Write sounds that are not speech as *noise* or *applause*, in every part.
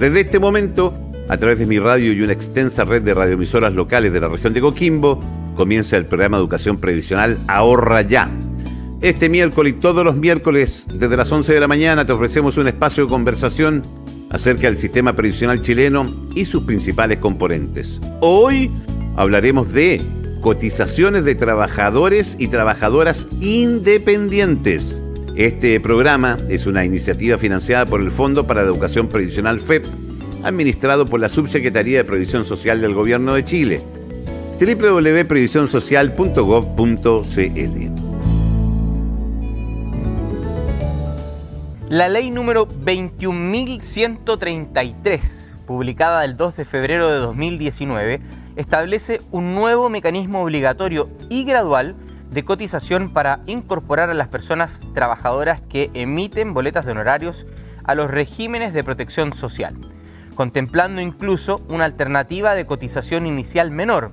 Desde este momento, a través de mi radio y una extensa red de radioemisoras locales de la región de Coquimbo, comienza el programa educación previsional Ahorra Ya. Este miércoles y todos los miércoles, desde las 11 de la mañana, te ofrecemos un espacio de conversación acerca del sistema previsional chileno y sus principales componentes. Hoy hablaremos de cotizaciones de trabajadores y trabajadoras independientes. Este programa es una iniciativa financiada por el Fondo para la Educación Previsional FEP, administrado por la Subsecretaría de Previsión Social del Gobierno de Chile. www.previsionsocial.gov.cl La ley número 21.133, publicada el 2 de febrero de 2019, establece un nuevo mecanismo obligatorio y gradual de cotización para incorporar a las personas trabajadoras que emiten boletas de honorarios a los regímenes de protección social, contemplando incluso una alternativa de cotización inicial menor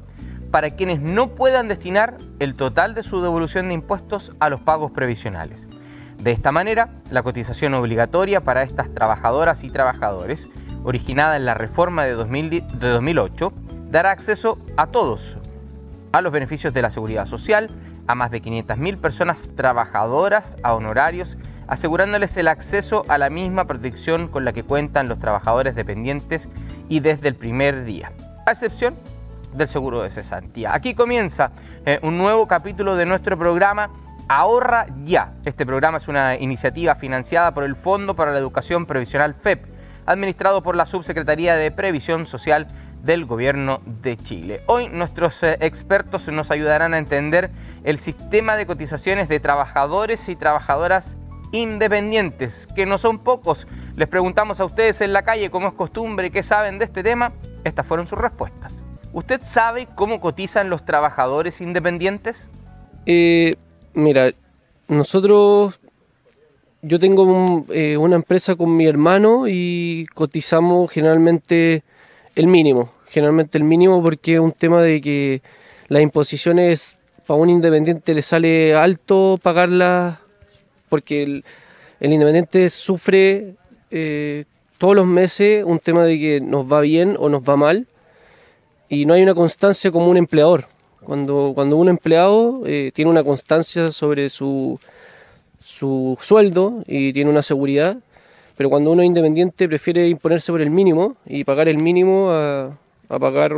para quienes no puedan destinar el total de su devolución de impuestos a los pagos previsionales. De esta manera, la cotización obligatoria para estas trabajadoras y trabajadores, originada en la reforma de, 2008, dará acceso a todos a los beneficios de la seguridad social, a más de 500.000 personas trabajadoras a honorarios, asegurándoles el acceso a la misma protección con la que cuentan los trabajadores dependientes y desde el primer día, a excepción del seguro de cesantía. Aquí comienza eh, un nuevo capítulo de nuestro programa Ahorra Ya. Este programa es una iniciativa financiada por el Fondo para la Educación Previsional FEP, administrado por la Subsecretaría de Previsión Social del Gobierno de Chile. Hoy nuestros eh, expertos nos ayudarán a entender el sistema de cotizaciones de trabajadores y trabajadoras independientes, que no son pocos. Les preguntamos a ustedes en la calle, como es costumbre, qué saben de este tema. Estas fueron sus respuestas. ¿Usted sabe cómo cotizan los trabajadores independientes? Eh, mira, nosotros, yo tengo eh, una empresa con mi hermano y cotizamos generalmente el mínimo, generalmente el mínimo porque es un tema de que las imposiciones para un independiente le sale alto pagarlas porque el, independiente sufre eh, todos los meses un tema de que nos va bien o nos va mal y no hay una constancia como un empleador. Cuando, cuando un empleado eh, tiene una constancia sobre su, su sueldo y tiene una seguridad, pero cuando uno es independiente prefiere imponerse por el mínimo y pagar el mínimo a, pagar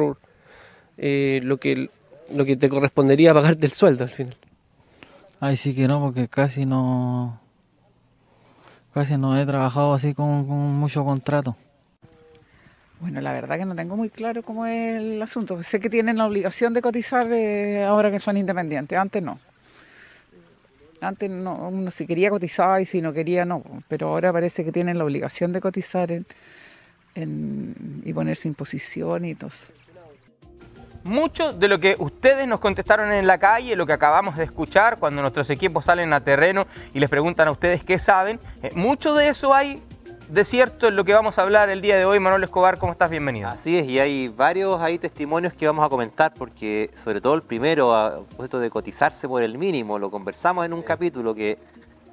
eh, lo, que, lo que te correspondería a pagar del sueldo al final. Ay, sí que no, porque casi no casi no he trabajado así con, mucho contrato. Bueno, la verdad que no tengo muy claro cómo es el asunto. Sé que tienen la obligación de cotizar eh, ahora que son independientes, antes no. Antes no, uno si quería cotizar y si no quería no, pero ahora parece que tienen la obligación de cotizar en, y ponerse en posición y todo. Mucho de lo que ustedes nos contestaron en la calle, lo que acabamos de escuchar cuando nuestros equipos salen a terreno y les preguntan a ustedes qué saben, eh, mucho de eso hay de cierto en lo que vamos a hablar el día de hoy. Manuel Escobar, ¿cómo estás? Bienvenido. Así es, y hay varios ahí testimonios que vamos a comentar, porque sobre todo el primero, puesto de cotizarse por el mínimo, lo conversamos en un capítulo que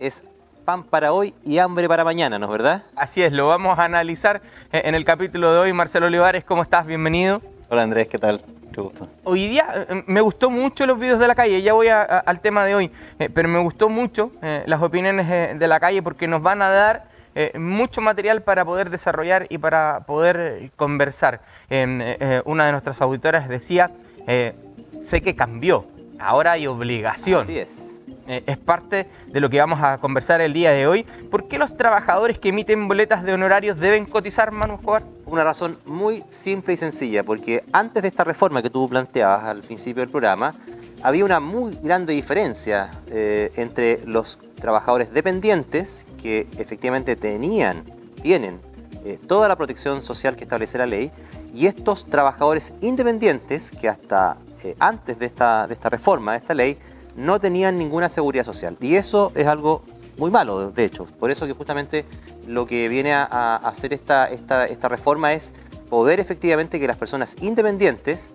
es pan para hoy y hambre para mañana, ¿no es verdad? Así es, lo vamos a analizar eh, en el capítulo de hoy. Marcelo Olivares, ¿cómo estás? Bienvenido. Hola Andrés, ¿qué tal? Qué gusto. Hoy día eh, me gustó mucho los vídeos de la calle, ya voy al tema de hoy, eh, pero me gustó mucho las opiniones de la calle porque nos van a dar eh, mucho material para poder desarrollar y para poder eh, conversar. Eh, una de nuestras auditoras decía, sé que cambió, ahora hay obligación. Así es. es parte de lo que vamos a conversar el día de hoy. ¿Por qué los trabajadores que emiten boletas de honorarios deben cotizar, Manu Escobar? Una razón muy simple y sencilla, porque antes de esta reforma que tú planteabas al principio del programa, había una muy grande diferencia entre los trabajadores dependientes que efectivamente tenían, tienen eh, toda la protección social que establece la ley, y estos trabajadores independientes que hasta eh, antes de esta, de esta reforma, de esta ley, no tenían ninguna seguridad social. Y eso es algo muy malo, de hecho. Por eso que justamente lo que viene a, hacer esta, esta, esta, reforma es poder efectivamente que las personas independientes,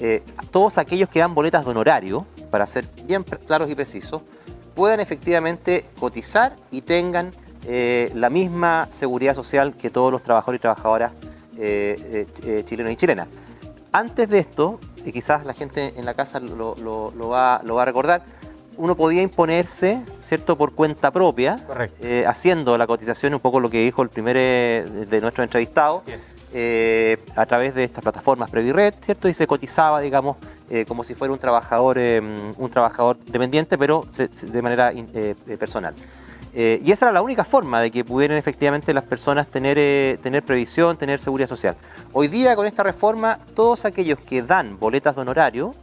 eh, todos aquellos que dan boletas de honorario, para ser bien claros y precisos, puedan efectivamente cotizar y tengan eh, la misma seguridad social que todos los trabajadores y trabajadoras eh, eh, chilenos y chilenas. Antes de esto, y quizás la gente en la casa lo, lo- lo va, lo va a recordar, uno podía imponerse, ¿cierto?, por cuenta propia, eh, haciendo la cotización, un poco lo que dijo el primer eh, de nuestro entrevistado, eh, a través de estas plataformas Previred, ¿cierto? Y se cotizaba, digamos, como si fuera un trabajador, eh, un trabajador dependiente, pero se- se- de manera personal. Eh, y esa era la única forma de que pudieran efectivamente las personas tener, eh, tener previsión, tener seguridad social. Hoy día con esta reforma, todos aquellos que dan boletas de honorario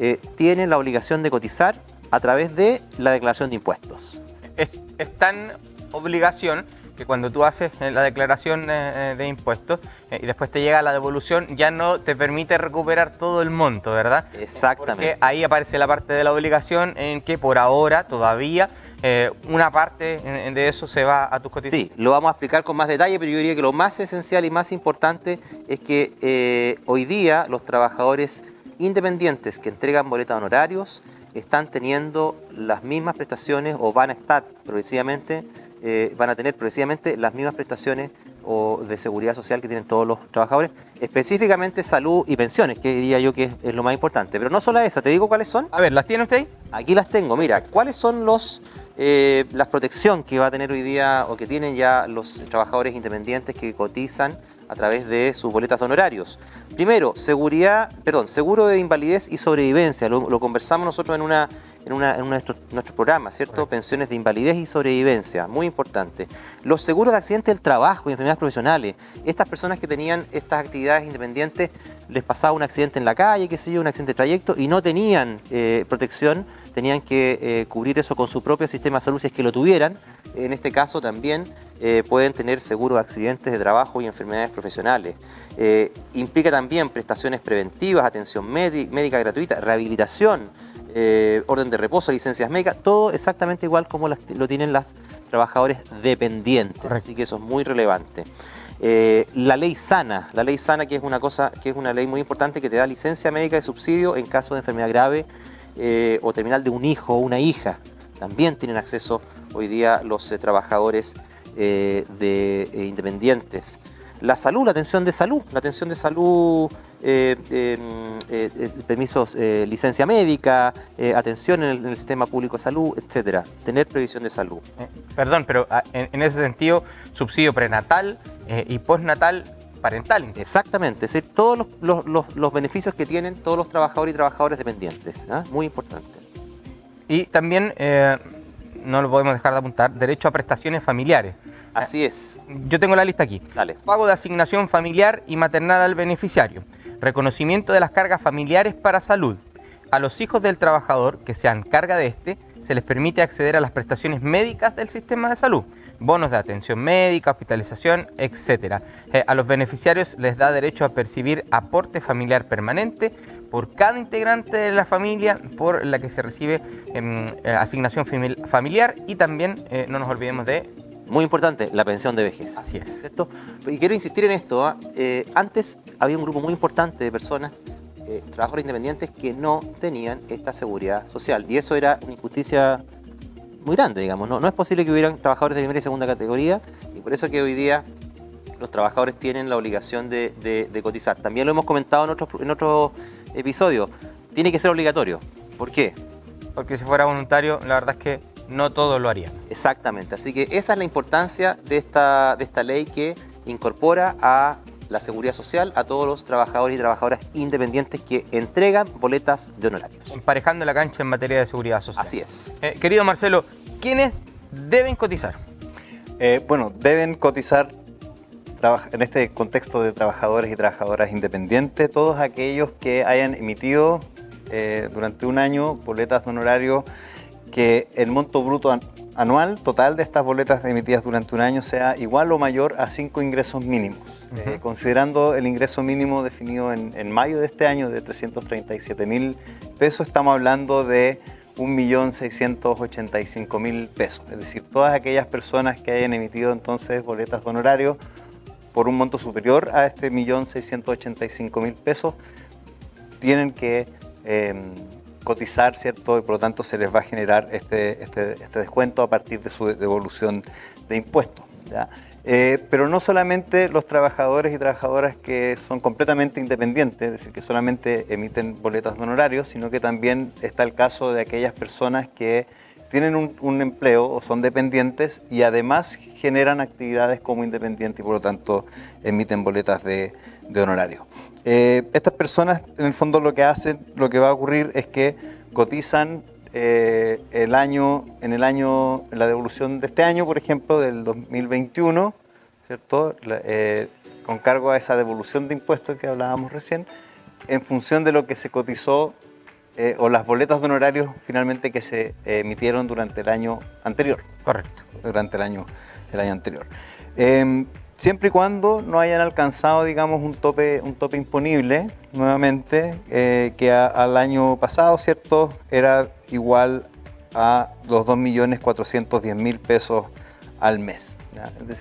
eh, tienen la obligación de cotizar a través de la declaración de impuestos. es, es tan obligación que cuando tú haces eh, la declaración eh, eh, de impuestos y después te llega la devolución, ya no te permite recuperar todo el monto, ¿verdad? Exactamente. Porque ahí aparece la parte de la obligación en que por ahora todavía eh, una parte de eso se va a tus cotizaciones. Sí, lo vamos a explicar con más detalle, pero yo diría que lo más esencial y más importante es que eh, hoy día los trabajadores independientes que entregan boletas honorarios están teniendo las mismas prestaciones o van a estar progresivamente, eh, van a tener progresivamente las mismas prestaciones o de seguridad social que tienen todos los trabajadores, específicamente salud y pensiones, que diría yo que es, es lo más importante. Pero no solo esa, te digo cuáles son. A ver, ¿las tiene usted ahí? Aquí las tengo. Mira, ¿cuáles son los eh, las protección que va a tener hoy día o que tienen ya los trabajadores independientes que cotizan a través de sus boletas de honorarios? Primero, seguridad, perdón, seguro de invalidez y sobrevivencia. Lo, lo conversamos nosotros en una en, una, en uno de nuestros, nuestros programas, ¿cierto? Pensiones de invalidez y sobrevivencia, muy importante. Los seguros de accidente del trabajo y enfermedades profesionales. Estas personas que tenían estas actividades independientes, les pasaba un accidente en la calle, qué sé yo, un accidente de trayecto, y no tenían eh, protección, tenían que eh, cubrir eso con su propio sistema de salud si es que lo tuvieran. En este caso también eh, pueden tener seguro de accidentes de trabajo y enfermedades profesionales. Implica también prestaciones preventivas, atención médi- médica gratuita, rehabilitación, eh, orden de reposo, licencias médicas, todo exactamente igual como las- lo tienen las trabajadores dependientes. Correcto. Así que eso es muy relevante. Eh, la ley sana, la ley sana que es una cosa, que es una ley muy importante que te da licencia médica de subsidio en caso de enfermedad grave eh, o terminal de un hijo o una hija. También tienen acceso hoy día los trabajadores de, independientes. La salud, la atención de salud, la atención de salud, eh, eh, eh, permisos, licencia médica, atención en el, en el sistema público de salud, etcétera. Tener previsión de salud. Perdón, pero ah, en, en ese sentido, subsidio prenatal y postnatal parental. Exactamente, es decir, todos los, los- los- los beneficios que tienen todos los trabajadores y trabajadoras dependientes. ¿ah? Muy importante. Y también, eh, no lo podemos dejar de apuntar, derecho a prestaciones familiares. Así es. Yo tengo la lista aquí. Dale. Pago de asignación familiar y maternal al beneficiario. Reconocimiento de las cargas familiares para salud. A los hijos del trabajador que sean carga de este, se les permite acceder a las prestaciones médicas del sistema de salud. Bonos de atención médica, hospitalización, etc. Eh, a los beneficiarios les da derecho a percibir aporte familiar permanente por cada integrante de la familia por la que se recibe em, eh, asignación famil- familiar y también, eh, no nos olvidemos de... Muy importante, la pensión de vejez. Así es. ¿cierto? Y quiero insistir en esto. ¿ah? Eh, antes había un grupo muy importante de personas, eh, trabajadores independientes, que no tenían esta seguridad social. Y eso era una injusticia muy grande, digamos. No, no es posible que hubieran trabajadores de primera y segunda categoría. Y por eso que hoy día los trabajadores tienen la obligación de, de- de cotizar. También lo hemos comentado en otros en otro episodio. Tiene que ser obligatorio. ¿Por qué? Porque si fuera voluntario, la verdad es que no todos lo harían. Exactamente, así que esa es la importancia de esta, de esta ley que incorpora a la seguridad social a todos los trabajadores y trabajadoras independientes que entregan boletas de honorarios. Emparejando la cancha en materia de seguridad social. Así es. Eh, querido Marcelo, ¿quiénes deben cotizar? Eh, bueno, deben cotizar en este contexto de trabajadores y trabajadoras independientes todos aquellos que hayan emitido eh, durante un año boletas de honorario que el monto bruto an- anual total de estas boletas emitidas durante un año sea igual o mayor a cinco ingresos mínimos. Eh, considerando el ingreso mínimo definido en, en mayo de este año de 337 mil pesos, estamos hablando de 1.685.000 pesos. Es decir, todas aquellas personas que hayan emitido entonces boletas de honorario por un monto superior a este 1.685.000 pesos tienen que eh, cotizar, ¿cierto? Y por lo tanto se les va a generar este, este, este descuento a partir de su devolución de impuestos. Eh, pero no solamente los trabajadores y trabajadoras que son completamente independientes, es decir, que solamente emiten boletas de honorarios, sino que también está el caso de aquellas personas que tienen un, empleo o son dependientes y además generan actividades como independientes y por lo tanto emiten boletas de, de honorario. Eh, estas personas en el fondo lo que hacen, lo que va a ocurrir es que cotizan eh, el año, en el año, en la devolución de este año, por ejemplo, del 2021, ¿cierto? Eh, con cargo a esa devolución de impuestos que hablábamos recién, en función de lo que se cotizó eh, o las boletas de honorarios finalmente que se emitieron durante el año anterior. Correcto. Durante el año, el año anterior. Em, siempre y cuando no hayan alcanzado, digamos, un tope, un tope imponible, nuevamente, que al año pasado, ¿cierto? Era igual a los 2.410.000 pesos al mes.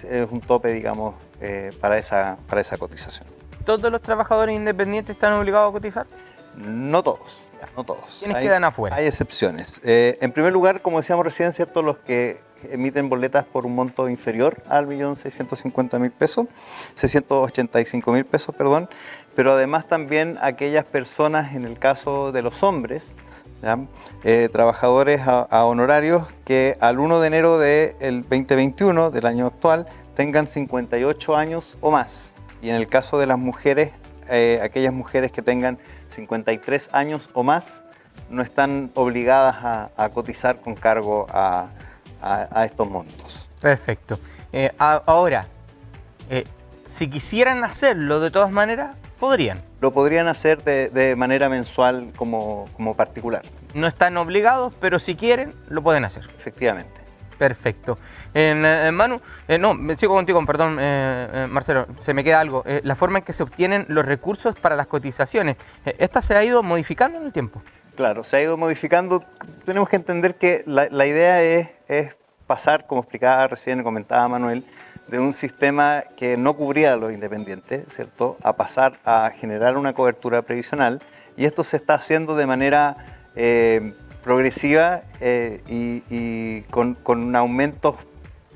Es un tope, digamos, eh, para, esa, para esa cotización. ¿Todos los trabajadores independientes están obligados a cotizar? No todos, no todos. ¿Quiénes quedan afuera? Hay excepciones. Eh, en primer lugar, como decíamos recién, ¿cierto? los que emiten boletas por un monto inferior al millón mil pesos, 685 mil pesos, perdón, pero además también aquellas personas, en el caso de los hombres, eh, trabajadores a, honorarios que al 1 de enero del 2021, del año actual, tengan 58 años o más. Y en el caso de las mujeres, eh, aquellas mujeres que tengan 53 años o más, no están obligadas a, cotizar con cargo a, estos montos. Perfecto. Eh, ahora, si quisieran hacerlo de todas maneras, podrían lo podrían hacer de, manera mensual como, particular. No están obligados, pero si quieren, lo pueden hacer. Efectivamente. Perfecto. Eh, Manu, eh, no, sigo contigo, perdón, eh, Marcelo, se me queda algo. la forma en que se obtienen los recursos para las cotizaciones, ¿esta se ha ido modificando en el tiempo? Claro, se ha ido modificando. Tenemos que entender que la, idea es, pasar, como explicaba recién, comentaba Manuel, de un sistema que no cubría a los independientes, ¿cierto?, a pasar a generar una cobertura previsional. Y esto se está haciendo de manera progresiva eh, y, con, con, aumentos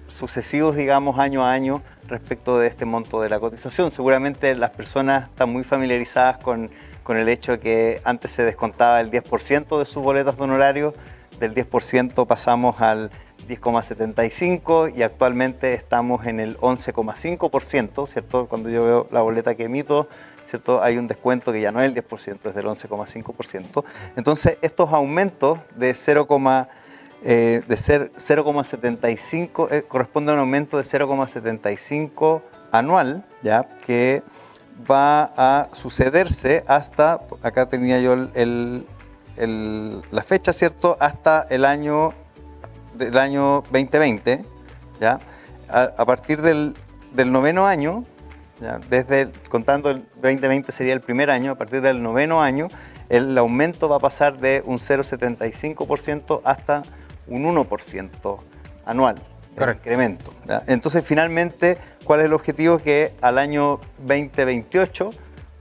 sucesivos, digamos, año a año respecto de este monto de la cotización. Seguramente las personas están muy familiarizadas con, con el hecho de que antes se descontaba el 10% de sus boletas de honorario, del 10% pasamos al 10,75 y actualmente estamos en el 11,5%, ¿cierto? Cuando yo veo la boleta que emito, ¿cierto? Hay un descuento que ya no es el 10%, es del 11,5%. Entonces, estos aumentos de 0, eh, de ser 0,75 eh, corresponde a un aumento de 0,75 anual, ¿ya? Que va a sucederse hasta, acá tenía yo el, la fecha, ¿cierto? Hasta el año del año 2020, ¿ya? A, partir del, noveno año, desde contando el 2020 sería el primer año, a partir del noveno año, el aumento va a pasar de un 0,75% hasta un 1% anual. incremento. Entonces, finalmente, ¿cuál es el objetivo? Que al año 2028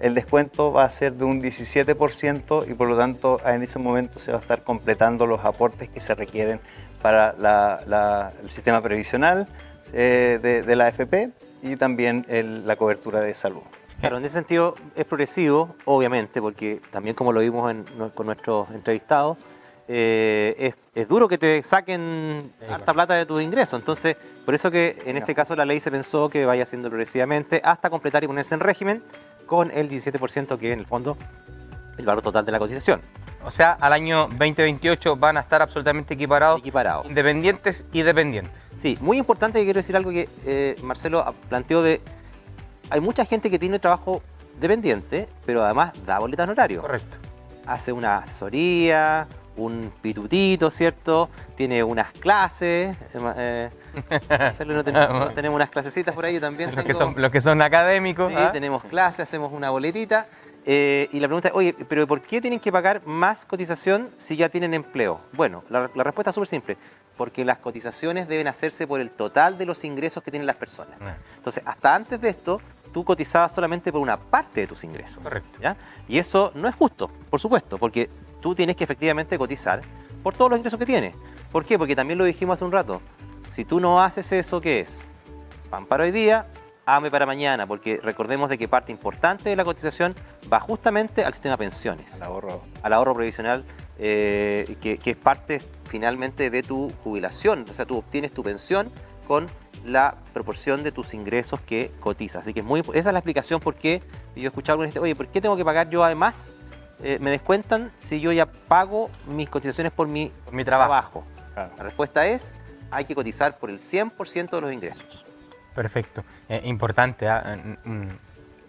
el descuento va a ser de un 17% y por lo tanto en ese momento se va a estar completando los aportes que se requieren para el sistema previsional eh, de, la AFP y también la cobertura de salud. Claro, en ese sentido es progresivo, obviamente, porque también como lo vimos con nuestros entrevistados, eh, es, duro que te saquen harta plata de tus ingresos. Entonces, por eso que en este caso la ley se pensó que vaya haciendo progresivamente hasta completar y ponerse en régimen con el 17% que en el fondo el valor total de la cotización. O sea, al año 2028 van a estar absolutamente equiparados, equiparados. independientes y dependientes. Sí, muy importante que quiero decir algo que eh, Marcelo planteó de... Hay mucha gente que tiene trabajo dependiente, pero además da boleta horario. Correcto. Hace una asesoría, un pitutito, ¿cierto? Tiene unas clases. Eh, *laughs* Marcelo, no, tenemos unas clasecitas por ahí también. Los, que, son, los que son académicos. Sí, ¿ah? tenemos clases, hacemos una boletita eh, y la pregunta es, oye, pero ¿por qué tienen que pagar más cotización si ya tienen empleo? Bueno, la, respuesta es súper simple, porque las cotizaciones deben hacerse por el total de los ingresos que tienen las personas. Ah. Entonces, hasta antes de esto, tú cotizabas solamente por una parte de tus ingresos. Correcto. Y eso no es justo, por supuesto, porque tú tienes que efectivamente cotizar por todos los ingresos que tienes. ¿Por qué? Porque también lo dijimos hace un rato. Si tú no haces eso, ¿qué es? Pan para hoy día, ame para mañana, porque recordemos de que parte importante de la cotización va justamente al sistema de pensiones, Al ahorro. al ahorro previsional, eh, que, que es parte finalmente de tu jubilación. O sea, tú obtienes tu pensión con la proporción de tus ingresos que cotizas. Así que es muy, esa es la explicación por qué yo he escuchado algunos, oye, ¿por qué tengo que pagar yo además? eh, me descuentan si yo ya pago mis cotizaciones por mi, Por mi trabajo. trabajo. Claro. La respuesta es, hay que cotizar por el 100% de los ingresos. Perfecto. Eh, importante, mm,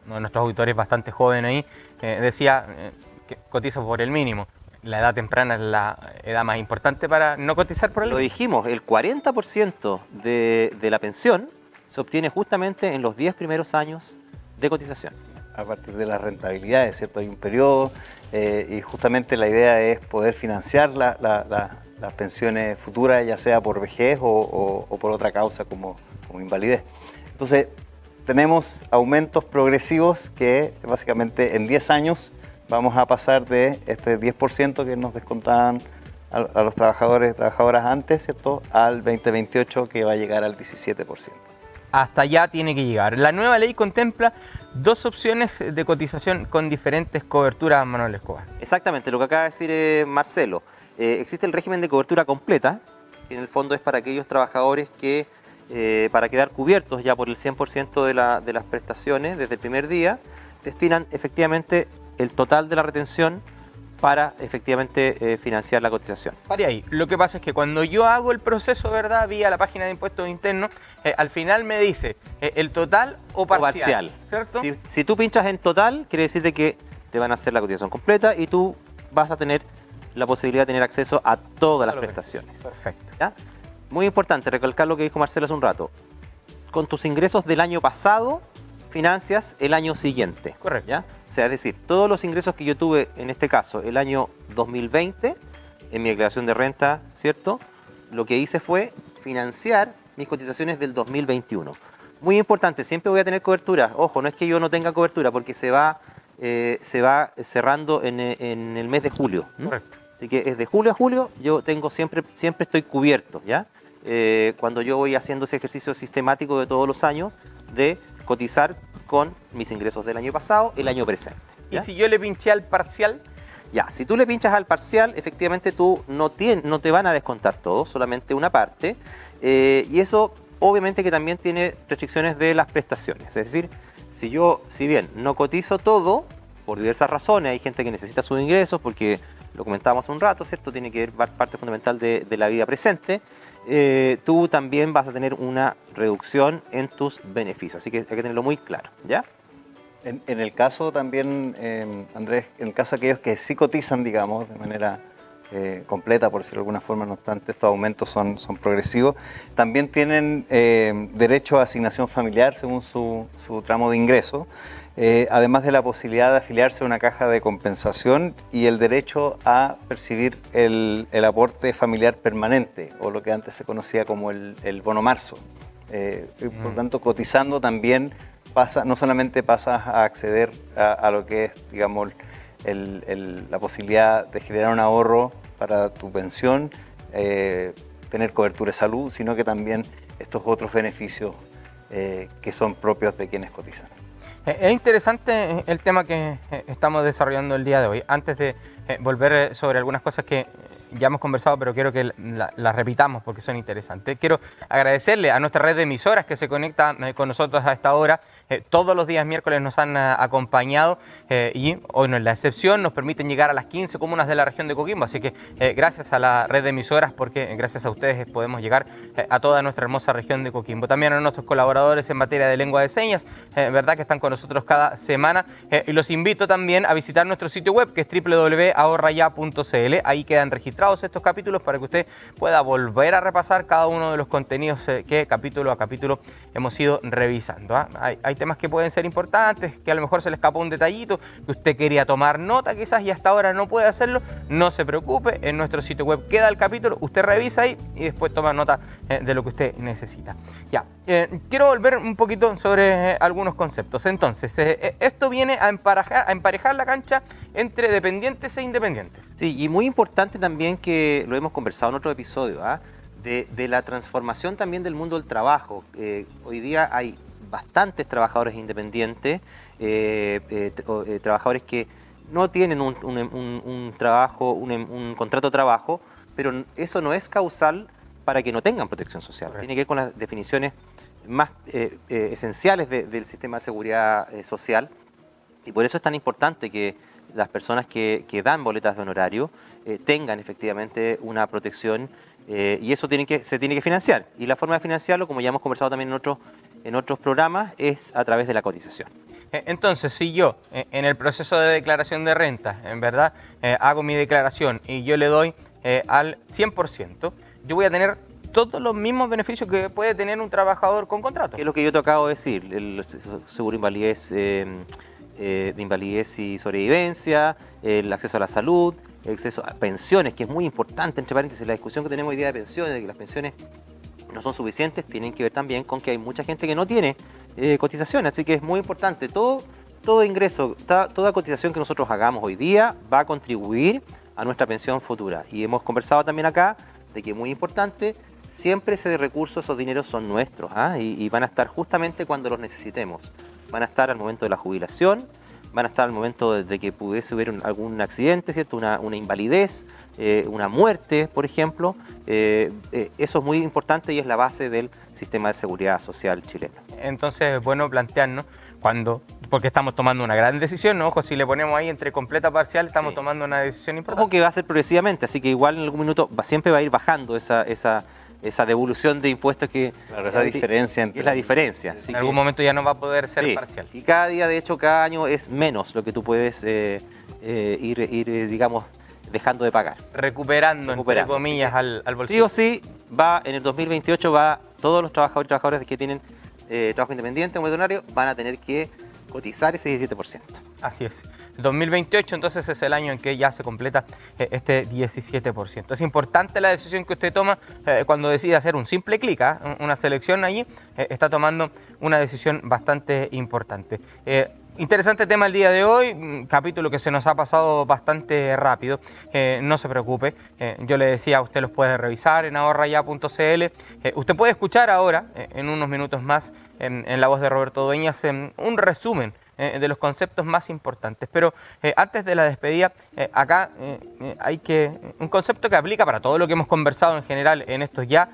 uno de nuestros auditores bastante joven ahí eh, decía eh, que cotiza por el mínimo. La edad temprana es la edad más importante para no cotizar por el Lo mínimo. dijimos, el 40% de, de la pensión se obtiene justamente en los 10 primeros años de cotización. a partir de las rentabilidades, ¿cierto? Hay un periodo eh, y justamente la idea es poder financiar la- la- la- las pensiones futuras, ya sea por vejez o, o- o por otra causa como, como invalidez. Entonces, tenemos aumentos progresivos que básicamente en 10 años vamos a pasar de este 10% que nos descontaban a, a los trabajadores y trabajadoras antes, ¿cierto? Al 2028 que va a llegar al 17%. Hasta allá tiene que llegar. La nueva ley contempla dos opciones de cotización con diferentes coberturas, Manuel Escobar. Exactamente, lo que acaba de decir eh, Marcelo. Eh, existe el régimen de cobertura completa, que en el fondo es para aquellos trabajadores que, eh, para quedar cubiertos ya por el 100% de, la- de las prestaciones desde el primer día, destinan efectivamente el total de la retención para efectivamente eh, financiar la cotización. Pare ahí. Lo que pasa es que cuando yo hago el proceso, ¿verdad? Vía la página de impuestos internos, eh, al final me dice eh, el total o O parcial. ¿Cierto? Si, si tú pinchas en total, quiere decir de que te van a hacer la cotización completa y tú vas a tener la posibilidad de tener acceso a todas las prestaciones. Perfecto. ¿ya? Muy importante recalcar lo que dijo Marcelo hace un rato. Con tus ingresos del año pasado, financias el año siguiente. Correcto. ¿ya? O sea, es decir, todos los ingresos que yo tuve en este caso el año 2020, en mi declaración de renta, ¿cierto? Lo que hice fue financiar mis cotizaciones del 2021. Muy importante, siempre voy a tener cobertura. Ojo, no es que yo no tenga cobertura, porque se va, eh, se va cerrando en, en el mes de julio. Correcto. Así que es de julio a julio, yo tengo siempre, siempre estoy cubierto, ¿ya? Eh, cuando yo voy haciendo ese ejercicio sistemático de todos los años de cotizar con mis ingresos del año pasado, el año presente. Y si yo le pinché al parcial, Ya, si tú le pinchas al parcial, efectivamente tú no, tien- no te van a descontar todo, solamente una parte. eh, y eso obviamente que también tiene restricciones de las prestaciones. Es decir, si yo, si bien no cotizo todo, por diversas razones, hay gente que necesita sus ingresos porque lo comentábamos un rato, ¿cierto? Tiene que ver parte fundamental de, de la vida presente. eh, tú también vas a tener una reducción en tus beneficios. Así que hay que tenerlo muy claro, ¿ya? En, en el caso también, eh, Andrés, en el caso de aquellos que sí cotizan, digamos, de manera eh, completa, por decirlo de alguna forma, no obstante, estos aumentos son, son progresivos, también tienen eh, derecho a asignación familiar según su, su tramo de ingreso, eh, además de la posibilidad de afiliarse a una caja de compensación y el derecho a percibir el, el aporte familiar permanente, o lo que antes se conocía como el, el bono marzo. Eh, y por Mm. tanto, cotizando también pasa, no solamente pasas a acceder a, a lo que es, digamos, el- el- la posibilidad de generar un ahorro para tu pensión, eh, tener cobertura de salud, sino que también estos otros beneficios eh, que son propios de quienes cotizan. Eh, Es interesante el tema que eh, estamos desarrollando el día de hoy. Antes de eh, volver eh, sobre algunas cosas que eh, ya hemos conversado, pero quiero que la- las repitamos porque son interesantes. Quiero agradecerle a nuestra red de emisoras que se conecta eh, con nosotros a esta hora. Eh, Todos los días miércoles nos han eh, acompañado y hoy no es la excepción. Nos permiten llegar a las 15 comunas de la región de Coquimbo. Así que gracias a la red de emisoras porque gracias a ustedes podemos llegar a toda nuestra hermosa región de Coquimbo. También a nuestros colaboradores en materia de lengua de señas, ¿verdad? Que están con nosotros cada semana. Y los invito también a visitar nuestro sitio web que es www.ahorraya.cl. Ahí quedan registrados estos capítulos para que usted pueda volver a repasar cada uno de los contenidos eh, que capítulo a capítulo hemos ido revisando. ¿ah? Hay, temas que pueden ser importantes, que a lo mejor se le escapó un detallito, que usted quería tomar nota quizás y hasta ahora no puede hacerlo. No se preocupe, en nuestro sitio web queda el capítulo, usted revisa ahí y después toma nota eh, de lo que usted necesita. Ya, eh, quiero volver un poquito sobre algunos conceptos. Entonces, esto viene a emparejar, a emparejar la cancha entre dependientes e independientes. Sí, y muy importante también que lo hemos conversado en otro episodio, ¿ah? de, de, la transformación también del mundo del trabajo. hoy día hay bastantes trabajadores independientes, trabajadores que no tienen un, un trabajo, un, contrato de trabajo, pero eso no es causal para que no tengan protección social. Tiene que ver con las definiciones más eh, eh, esenciales del sistema de seguridad eh, social y por eso es tan importante que las personas que, dan boletas de honorario tengan efectivamente una protección y eso tiene que, se tiene que financiar. Y la forma de financiarlo, como ya hemos conversado también en otros, en otros programas, es a través de la cotización. Entonces, si yo en el proceso de declaración de renta, en verdad, hago mi declaración y yo le doy al 100%, yo voy a tener todos los mismos beneficios que puede tener un trabajador con contrato. Que es lo que yo te acabo de decir, el seguro invalidez, eh, de invalidez y sobrevivencia, el acceso a la salud, el acceso a pensiones, que es muy importante, entre paréntesis, la discusión que tenemos hoy día de pensiones, de que las pensiones no son suficientes, tienen que ver también con que hay mucha gente que no tiene eh, cotización, así que es muy importante. Todo, todo ingreso, toda cotización que nosotros hagamos hoy día va a contribuir a nuestra pensión futura. Y hemos conversado también acá de que es muy importante, siempre ese recurso, esos dineros son nuestros ¿ah? y, van a estar justamente cuando los necesitemos. Van a estar al momento de la jubilación, van a estar al momento de, que pudiese haber algún accidente, ¿cierto? Una, invalidez, eh, una muerte, por ejemplo. Eh, eh, eso es muy importante y es la base del sistema de seguridad social chileno. Entonces es bueno plantearnos cuando, porque estamos tomando una gran decisión, ¿no? ojo, si le ponemos ahí entre completa parcial, estamos tomando una decisión importante. Ojo que va a ser progresivamente, así que igual en algún minuto va, siempre va a ir bajando esa, esa, esa devolución de impuestos que... Claro, esa diferencia. Entre... Es la diferencia. en algún momento ya no va a poder ser parcial. Y cada día, de hecho, cada año es menos lo que tú puedes eh, eh, ir, ir, eh, digamos, dejando de pagar. Recuperando, entre comillas, al, al, bolsillo. Sí o sí, va, en el 2028 va, todos los trabajadores y trabajadoras que tienen eh, trabajo independiente o van a tener que cotizar ese 17%. Así es. 2028 entonces es el año en que ya se completa eh, este 17%. Es importante la decisión que usted toma eh, cuando decide hacer un simple clic, ¿ah? una selección allí, está tomando una decisión bastante importante. Interesante tema el día de hoy, un capítulo que se nos ha pasado bastante rápido, eh, no se preocupe, eh, yo le decía, usted los puede revisar en ahorraya.cl, eh, usted puede escuchar ahora, en unos minutos más, en, la voz de Roberto Dueñas, un resumen de los conceptos más importantes. Pero antes de la despedida, acá hay que, un concepto que aplica para todo lo que hemos conversado en general en estos ya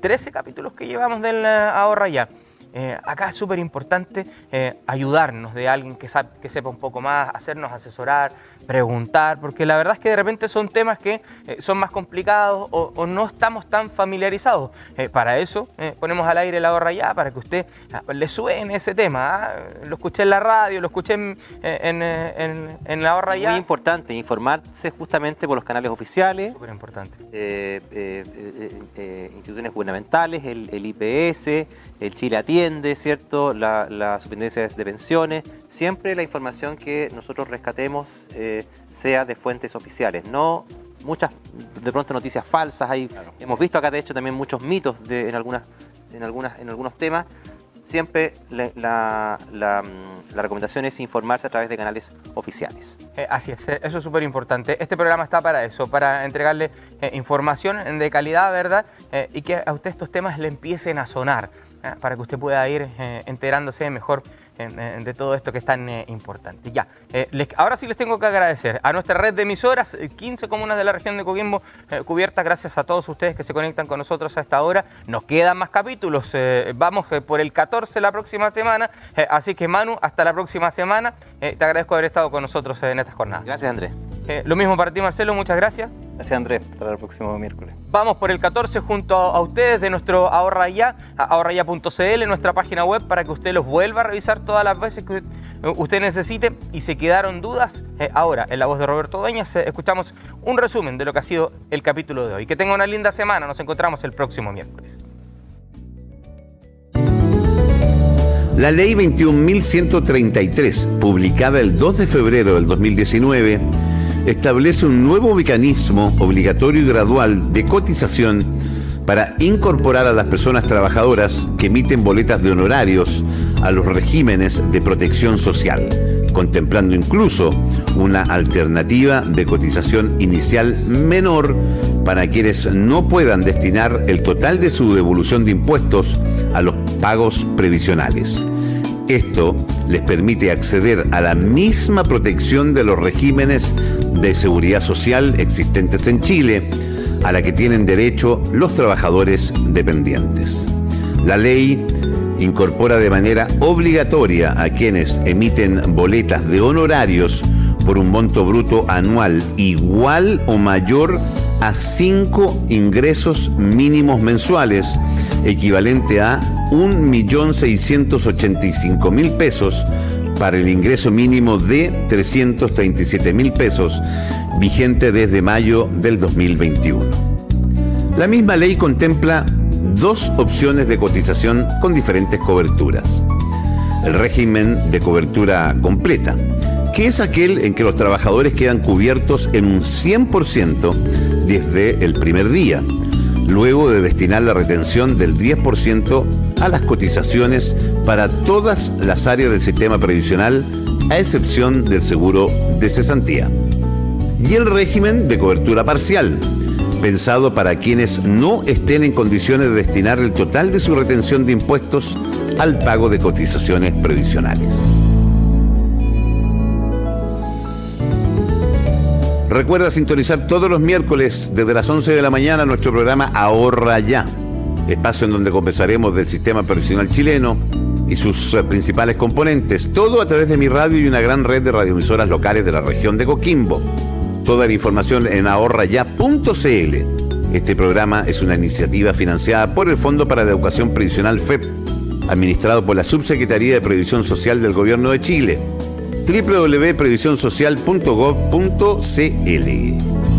13 capítulos que llevamos del Ahorra Ya. Eh, acá es súper importante eh, ayudarnos de alguien que, sabe, que sepa un poco más, hacernos asesorar, preguntar, porque la verdad es que de repente son temas que eh, son más complicados o, no estamos tan familiarizados. para eso ponemos al aire la hora ya, para que usted ah, le suene ese tema. ¿ah? Lo escuché en la radio, lo escuché en, en, la hora ya. Muy importante informarse justamente por los canales oficiales. Súper importante. instituciones gubernamentales, el, el IPS, el Chile Atiende ¿cierto? La, la superintendencia de pensiones. Siempre la información que nosotros rescatemos eh, sea de fuentes oficiales, no muchas de pronto noticias falsas. Hay, Hemos visto acá de hecho también muchos mitos de, en, algunas, en, algunas, en algunos temas. Siempre la, la, recomendación es informarse a través de canales oficiales. Eh, así es, eh, eso es súper importante. Este programa está para eso, para entregarle información de calidad, ¿verdad? y que a usted estos temas le empiecen a sonar. ¿Eh? para que usted pueda ir eh, enterándose mejor de todo esto que es tan eh, importante. Ya, ahora sí les tengo que agradecer a nuestra red de emisoras, 15 comunas de la región de Coquimbo cubiertas, gracias a todos ustedes que se conectan con nosotros a esta hora. Nos quedan más capítulos, vamos por el 14 la próxima semana, así que Manu, hasta la próxima semana. te agradezco haber estado con nosotros en estas jornadas. Gracias Andrés. Lo mismo para ti Marcelo, muchas gracias. Gracias Andrés, hasta el próximo miércoles. Vamos por el 14 junto a ustedes de nuestro Ahorra Ya, ahorraya.cl, nuestra página web, para que usted los vuelva a revisar todas las veces que usted necesite. Y se quedaron dudas, eh, ahora en la voz de Roberto Dueñas eh, escuchamos un resumen de lo que ha sido el capítulo de hoy. Que tenga una linda semana, nos encontramos el próximo miércoles. La ley 21.133, publicada el 2 de febrero del 2019, establece un nuevo mecanismo obligatorio y gradual de cotización para incorporar a las personas trabajadoras que emiten boletas de honorarios a los regímenes de protección social, contemplando incluso una alternativa de cotización inicial menor para quienes no puedan destinar el total de su devolución de impuestos a los pagos previsionales. Esto les permite acceder a la misma protección de los regímenes de seguridad social existentes en Chile, a la que tienen derecho los trabajadores dependientes. La ley incorpora de manera obligatoria a quienes emiten boletas de honorarios por un monto bruto anual igual o mayor a cinco ingresos mínimos mensuales, equivalente a 1.685.000 pesos para el ingreso mínimo de 337.000 pesos, vigente desde mayo del 2021. La misma ley contempla dos opciones de cotización con diferentes coberturas. El régimen de cobertura completa, que es aquel en que los trabajadores quedan cubiertos en un 100% desde el primer día, luego de destinar la retención del 10% a las cotizaciones para todas las áreas del sistema previsional, a excepción del seguro de cesantía. Y el régimen de cobertura parcial, pensado para quienes no estén en condiciones de destinar el total de su retención de impuestos al pago de cotizaciones previsionales. Recuerda sintonizar todos los miércoles desde las 11 de la mañana nuestro programa Ahorra Ya, espacio en donde conversaremos del sistema previsional chileno y sus eh, principales componentes, todo a través de mi radio y una gran red de radioemisoras locales de la región de Coquimbo. Toda la información en ahorraya.cl. Este programa es una iniciativa financiada por el Fondo para la Educación Previsional FEP, administrado por la Subsecretaría de Previsión Social del Gobierno de Chile www.previsionsocial.gov.cl.